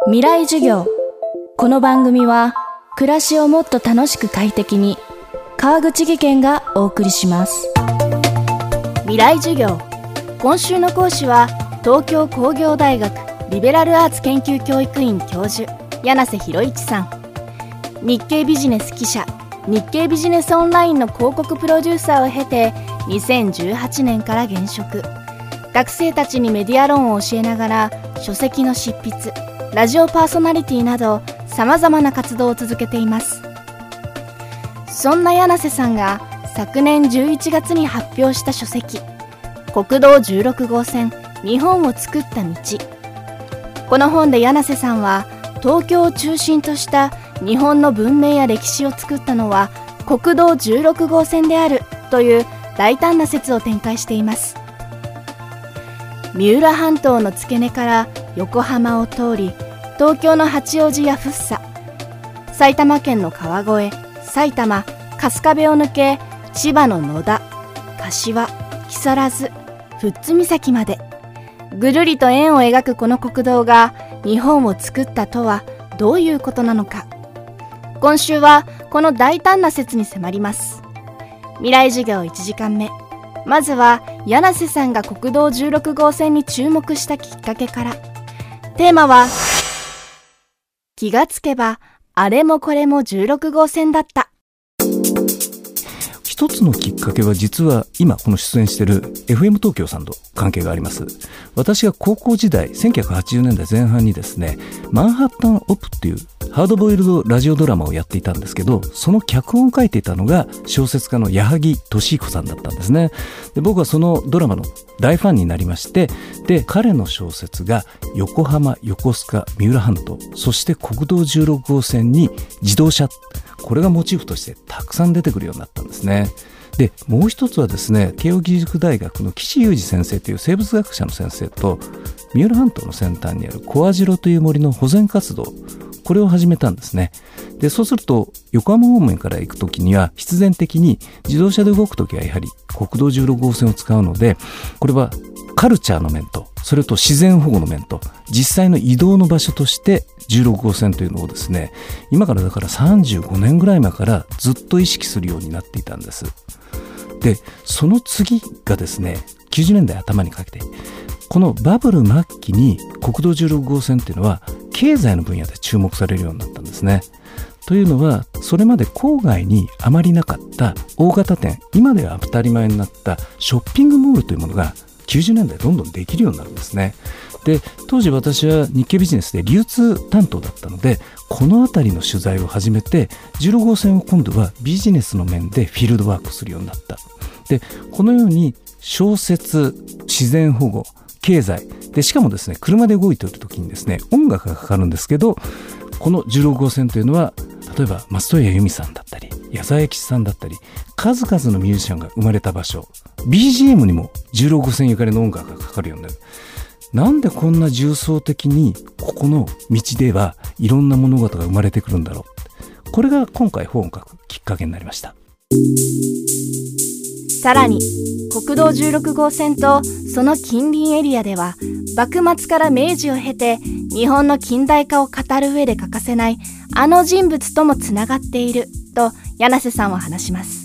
未来授業。この番組は暮らしをもっと楽しく快適に川口義賢がお送りします。未来授業。今週の講師は東京工業大学リベラルアーツ研究教育院教授柳瀬博一さん。日経ビジネス記者日経ビジネスオンラインの広告プロデューサーを経て2018年から現職。学生たちにメディア論を教えながら書籍の執筆。ラジオパーソナリティなどさまざまな活動を続けています。そんな柳瀬さんが昨年11月に発表した書籍国道16号線日本を作った道。この本で柳瀬さんは東京を中心とした日本の文明や歴史を作ったのは国道16号線であるという大胆な説を展開しています。三浦半島の付け根から横浜を通り東京の八王子や福生埼玉県の川越埼玉春日部を抜け千葉の野田柏木更津富津岬まで。ぐるりと円を描くこの国道が日本を作ったとはどういうことなのか。今週はこの大胆な説に迫ります。未来授業1時間目。まずは柳瀬さんが国道16号線に注目したきっかけから。テーマは気がつけばあれもこれも16号線だった。一つのきっかけは実は今この出演している FM 東京さんと関係があります。私が高校時代1980年代前半にですねマンハッタンオプっていうハードボイルドラジオドラマをやっていたんですけどその脚本を書いていたのが小説家の矢作俊彦さんだったんですねで僕はそのドラマの大ファンになりましてで彼の小説が横浜横須賀三浦半島そして国道16号線に自動車これがモチーフとしてたくさん出てくるようになったんですね。でもう一つはですね慶應義塾大学の岸裕二先生という生物学者の先生と三浦半島の先端にある小網代という森の保全活動これを始めたんですね。でそうすると横浜方面から行く時には必然的に自動車で動く時はやはり国道16号線を使うのでこれはカルチャーの面とそれと自然保護の面と実際の移動の場所として16号線というのをですね今からだから35年ぐらい前からずっと意識するようになっていたんです。でその次がですね90年代頭にかけてこのバブル末期に国道16号線っていうのは経済の分野で注目されるようになったんですね。というのはそれまで郊外にあまりなかった大型店今では当たり前になったショッピングモールというものが90年代どんどんできるようになるんですね。で当時私は日経ビジネスで流通担当だったのでこの辺りの取材を始めて16号線を今度はビジネスの面でフィールドワークするようになった。でこのように小説自然保護経済。でしかもですね車で動いている時にですね音楽がかかるんですけどこの16号線というのは例えば松任谷由実さんだったり矢沢永吉さんだったり数々のミュージシャンが生まれた場所。BGM にも16号線ゆかりの音楽がかかるようになる。なんでこんな重層的にここの道ではいろんな物事が生まれてくるんだろう。これが今回本を書くきっかけになりました。さらに国道16号線とその近隣エリアでは幕末から明治を経て日本の近代化を語る上で欠かせないあの人物ともつながっていると柳瀬さんは話します。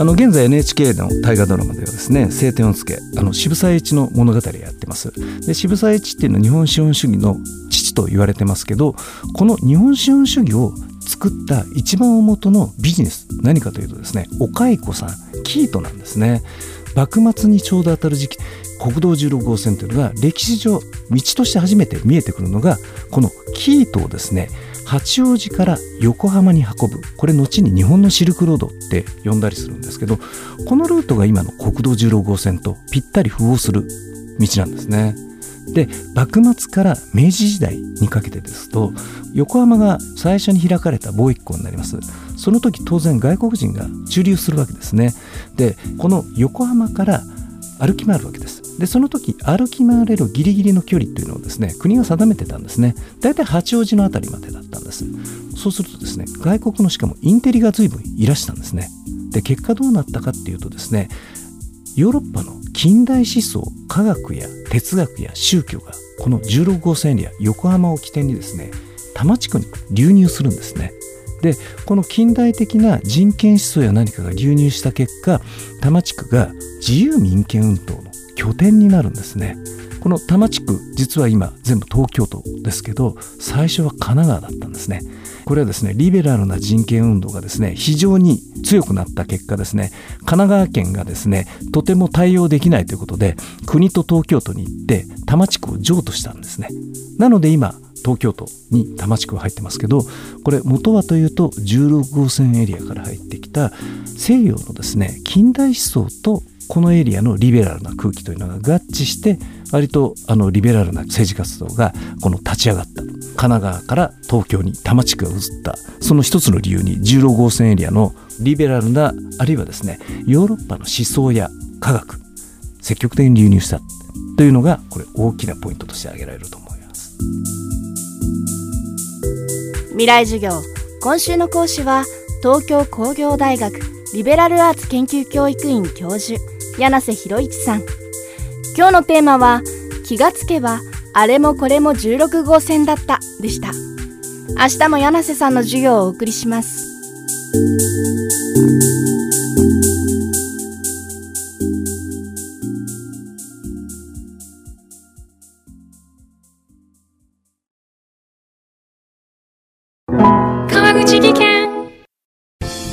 あの現在 NHK の大河ドラマではですね「青天を衝け」あの渋沢栄一の物語をやってます。で渋沢栄一っていうのは日本資本主義の父と言われてますけどこの日本資本主義を作った一番大元のビジネス何かというとですねお蚕さんキートなんですね。幕末にちょうど当たる時期国道16号線というのが歴史上道として初めて見えてくるのがこのキートをですね八王子から横浜に運ぶ。これ後に日本のシルクロードって呼んだりするんですけどこのルートが今の国道16号線とぴったり符合する道なんですね。で幕末から明治時代にかけてですと横浜が最初に開かれた貿易港になります。その時当然外国人が駐留するわけですね。でこの横浜から歩き回るわけです。でその時歩き回れるギリギリの距離というのをですね国が定めてたんですね。大体八王子の辺りまでだったんです。そうするとですね外国のしかもインテリが随分いらしたんですね。で結果どうなったかっていうとですねヨーロッパの近代思想科学や哲学や宗教がこの16号線エリア横浜を起点にですね多摩地区に流入するんですね。でこの近代的な人権思想や何かが流入した結果多摩地区が自由民権運動の拠点になるんですね。この多摩地区実は今全部東京都ですけど最初は神奈川だったんですね。これはですねリベラルな人権運動がですね非常に強くなった結果ですね神奈川県がですねとても対応できないということで国と東京都に行って多摩地区を譲渡したんですね。なので今東京都に多摩地区が入ってますけどこれ元はというと16号線エリアから入ってきた西洋のですね近代思想とこのエリアのリベラルな空気というのが合致して割とあのリベラルな政治活動がこの立ち上がった。神奈川から東京に多摩地区が移った。その一つの理由に16号線エリアのリベラルなあるいはですねヨーロッパの思想や科学積極的に流入したというのがこれ大きなポイントとして挙げられると思います。未来授業今週の講師は東京工業大学リベラルアーツ研究教育院教授柳瀬博一さん。今日のテーマは気がつけばあれもこれも16号線だったでした。明日も柳瀬さんの授業をお送りします。